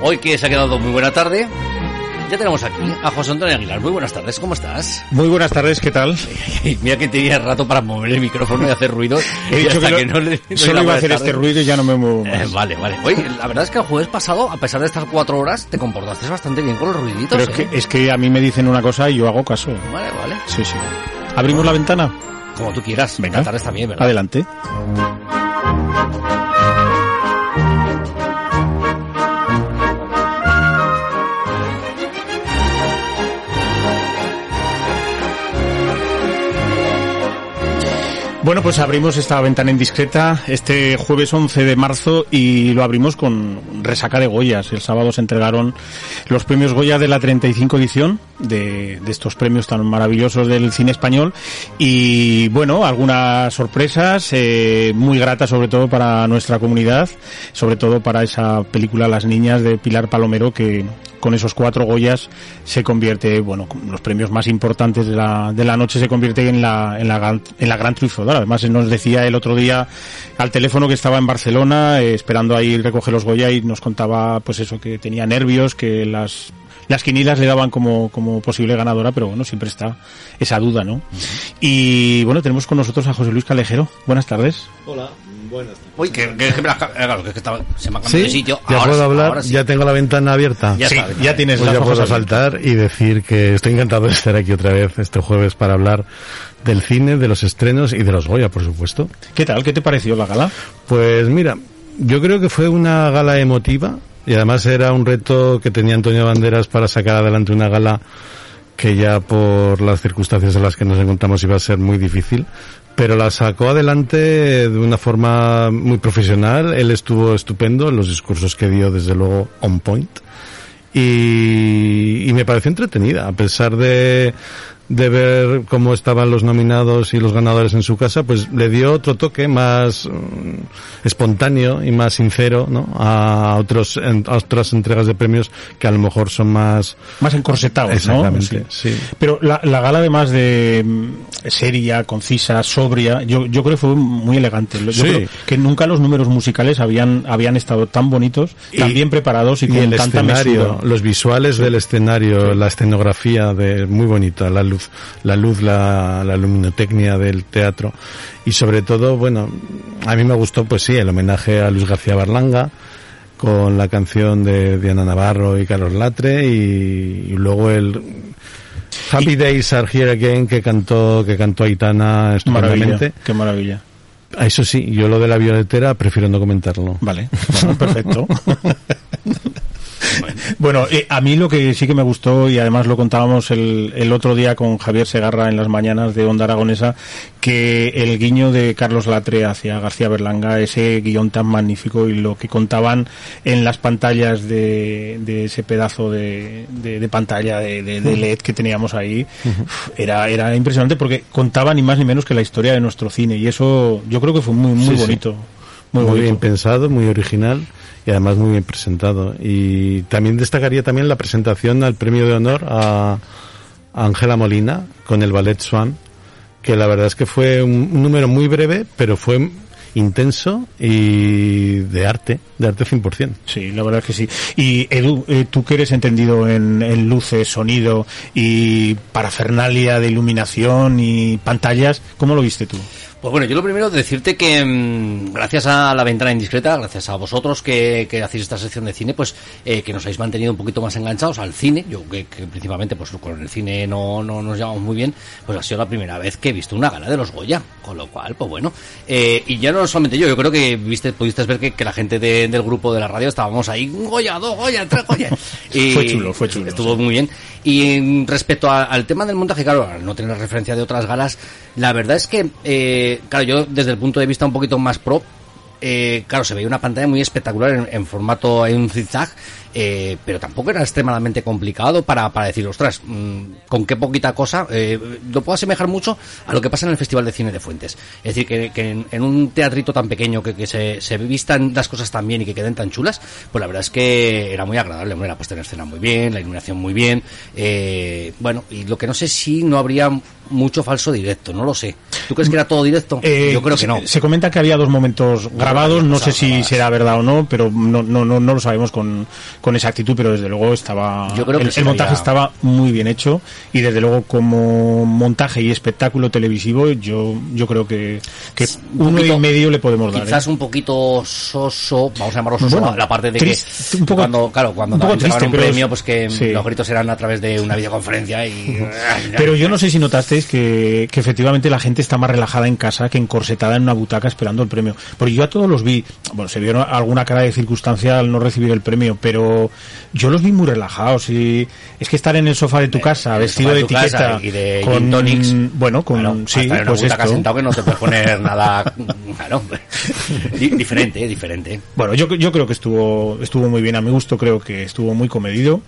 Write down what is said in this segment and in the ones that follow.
Hoy que se ha quedado muy buena tarde, ya tenemos aquí a José Antonio Aguilar. Muy buenas tardes, ¿cómo estás? Muy buenas tardes, ¿qué tal? Mira que tenía rato para mover el micrófono y hacer ruido. He dicho que, no le, solo iba a hacer este ruido y ya no me muevo más. Eh, vale, vale. Oye, la verdad es que el jueves pasado, a pesar de estas cuatro horas, te comportaste bastante bien con los ruiditos. Pero es, que, es que a mí me dicen una cosa y yo hago caso. Vale, vale. Sí, sí. ¿Abrimos la ventana? Como tú quieras. Venga. tarde está bien, ¿verdad? Adelante. Bueno, pues abrimos esta ventana indiscreta este jueves 11 de marzo y lo abrimos con resaca de Goyas. El sábado se entregaron los premios Goya de la 35 edición de, de estos premios tan maravillosos del cine español y bueno, algunas sorpresas eh, muy gratas sobre todo para nuestra comunidad, sobre todo para esa película Las Niñas de Pilar Palomero que con esos cuatro Goyas se convierte, bueno, los premios más importantes de la, de la noche se convierte en la, en la, en la gran triunfadora. Además, nos decía el otro día al teléfono que estaba en Barcelona eh, esperando ahí recoger los Goya y nos contaba, pues eso, que tenía nervios, que las las quinilas le daban como, como posible ganadora, pero bueno, siempre está esa duda, ¿no? Y bueno, tenemos con nosotros a José Luis Calejero. Buenas tardes. Hola. Buenas tardes. Uy, que, que, que, claro, que estaba, se me ha cambiado de sitio. Ya ahora puedo sí, hablar, ahora sí. ya tengo la ventana abierta. Ya sí, está, ya tienes Pues las ya puedo saltar y decir que estoy encantado de estar aquí otra vez este jueves para hablar del cine, de los estrenos y de los Goya, por supuesto. ¿Qué tal? ¿Qué te pareció la gala? Pues mira, yo creo que fue una gala emotiva y además era un reto que tenía Antonio Banderas para sacar adelante una gala que ya por las circunstancias en las que nos encontramos iba a ser muy difícil, pero la sacó adelante de una forma muy profesional. Él estuvo estupendo en los discursos que dio, desde luego, on point. Y, y me pareció entretenida, a pesar de, de ver cómo estaban los nominados y los ganadores en su casa, pues le dio otro toque más mm, espontáneo y más sincero, ¿no? A otros, en- a otras entregas de premios que a lo mejor son más Más encorsetados, ¿no? Exactamente, Sí. sí. Pero la, la gala además de mm, seria, concisa, sobria, yo, yo creo que fue muy elegante. Yo Sí. creo que nunca los números musicales habían, habían estado tan bonitos, tan Y- bien preparados y, y con el tanta escenario, mesura. los visuales del escenario, la escenografía de muy bonita, la luz, la luz, la, la luminotecnia del teatro y sobre todo, bueno, a mí me gustó pues sí, el homenaje a Luis García Barlanga con la canción de Diana Navarro y Carlos Latre y, y luego el Happy Days Are Here Again que cantó que cantó Aitana Maravilla, estupendamente. qué maravilla. Ah, Eso sí, yo lo de la violetera prefiero no comentarlo. Vale, bueno, perfecto. Bueno, eh, a mí lo que sí que me gustó, y además lo contábamos el, el otro día con Javier Segarra en las mañanas de Onda Aragonesa, que el guiño de Carlos Latre hacia García Berlanga, ese guion tan magnífico y lo que contaban en las pantallas de, de ese pedazo de, de- de pantalla de, LED que teníamos ahí, era, era impresionante porque contaban ni más ni menos que la historia de nuestro cine y eso yo creo que fue muy, muy Sí, sí. Muy, bien pensado, muy original y además muy bien presentado. Y también destacaría también la presentación al premio de honor a a Ángela Molina con el ballet Swan, que la verdad es que fue un, un número muy breve, pero fue intenso y de arte, de arte 100%. Sí, la verdad es que sí. Y Edu, eh, tú que eres entendido en, en luces, sonido y parafernalia de iluminación y pantallas, ¿cómo lo viste tú? Pues bueno, yo lo primero decirte que mm, gracias a la ventana indiscreta, gracias a vosotros que, que hacéis esta sección de cine, pues eh, que nos habéis mantenido un poquito más enganchados al cine. Yo que, que principalmente pues con el cine no, no nos llevamos muy bien, pues ha sido la primera vez que he visto una gala de los Goya, con lo cual, pues bueno. Eh, y ya no solamente yo, yo creo que viste, pudiste ver que, que la gente de- del grupo de la radio estábamos ahí, "Un Goya, dos Goya, tres Goya. Y Fue chulo, fue chulo, Estuvo sí. muy bien. Y mm, respecto a- al tema del montaje, claro, al no tener referencia de otras galas, la verdad es que eh, Claro, yo desde el punto de vista un poquito más pro, eh, claro, se veía una pantalla muy espectacular en, en formato en un zigzag, eh, pero tampoco era extremadamente complicado para, para decir, ostras, mmm, con qué poquita cosa, eh, lo puedo asemejar mucho a lo que pasa en el Festival de Cine de Fuentes. Es decir, que, que en, en, un teatrito tan pequeño que, que se, se, vistan las cosas tan bien y que queden tan chulas, pues la verdad es que era muy agradable, la puesta en escena muy bien, la iluminación muy bien, eh, bueno, y lo que no sé si no habría mucho falso directo, no lo sé. ¿Tú crees que era todo directo? Eh, Yo creo que no. Se, se, comenta que había dos momentos grabados, no sé si será verdad o no, pero no, no, no, no lo sabemos con, con exactitud, pero desde luego estaba Yo creo el, que el montaje había... estaba muy bien hecho y desde luego como montaje y espectáculo televisivo yo yo creo que, que un uno poquito, y medio le podemos dar. Quizás ¿eh? un poquito soso, vamos a llamarlo soso, Bueno, la parte de triste, que un poco- cuando, claro, cuando un poco triste, un premio, es- pues que sí. los gritos eran a través de una videoconferencia y... Pero yo no sé si notasteis que, que efectivamente la gente está más relajada en casa que encorsetada en una butaca esperando el premio. Porque yo a todos los vi, bueno, se vieron alguna cara de circunstancia al no recibir el premio, pero yo los vi muy relajados y es que estar en el sofá de tu casa, en el vestido de casa etiqueta, y de con, tonics. bueno, con, Claro, sí, en pues esto. sentado que no te puedes poner nada... Claro, diferente, eh, diferente. Bueno, yo, yo creo que estuvo, estuvo muy bien a mi gusto, creo que estuvo muy comedido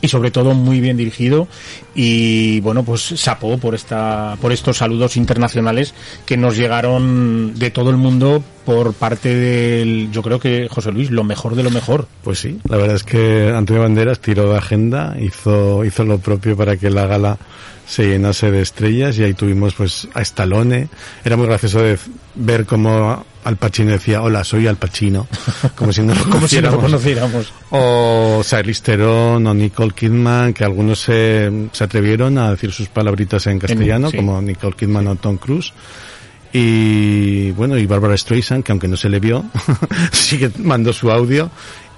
y sobre todo muy bien dirigido y bueno pues sapó por esta por estos saludos internacionales que nos llegaron de todo el mundo por parte del yo creo que José Luis lo mejor de lo mejor Pues sí, la verdad es que Antonio Banderas tiró de agenda, hizo, hizo lo propio para que la gala se llenase de estrellas y ahí tuvimos pues a Stallone. Era muy gracioso de ver cómo Al Pacino decía, hola, soy Al Pacino, como si no lo como si no conociéramos. conociéramos O Charlize Theron o Nicole Kidman, que algunos se, se atrevieron a decir sus palabritas en castellano, sí. como Nicole Kidman o Tom Cruise. Y bueno, y Barbara Streisand, que aunque no se le vio, sí que mandó su audio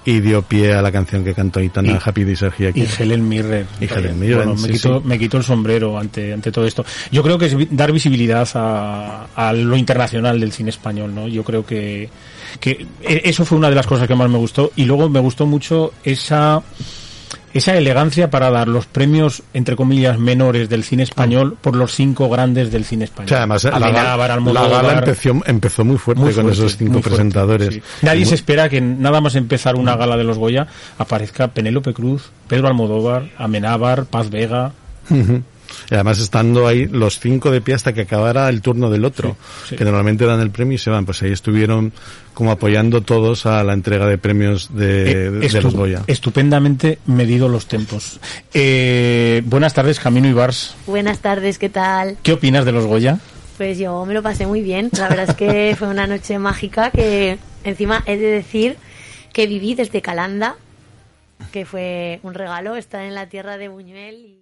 y dio pie a la canción que cantó Itana Y- Happy Days Are y Helen Mirren Y. Helen Mirren, Bueno, me, quito, sí. me quito el sombrero ante, ante todo esto yo creo que es dar visibilidad a, a lo internacional del cine español no yo creo que que e- eso fue una de las cosas que más me gustó y luego me gustó mucho esa esa elegancia para dar los premios entre comillas menores del cine español por los cinco grandes del cine O español sea, además, la, gala empezó, empezó muy fuerte muy con fuerte, esos cinco fuerte, presentadores. sí. Nadie Muy- se espera que nada más empezar una gala de los Goya aparezca Penélope Cruz, Pedro Almodóvar, Amenábar, Paz Vega. Y además estando ahí los cinco de pie hasta que acabara el turno del otro, Sí, sí. que normalmente dan el premio y se van. Pues ahí estuvieron como apoyando todos a la entrega de premios de, Eh, de- los Goya. Estupendamente medido los tempos. Eh, buenas tardes, Camino Ibars. Buenas tardes, ¿qué tal? ¿Qué opinas de los Goya? Pues yo me lo pasé muy bien. La verdad es que fue una noche mágica que encima he de decir que viví desde Calanda, que fue un regalo estar en la tierra de Buñuel. Y...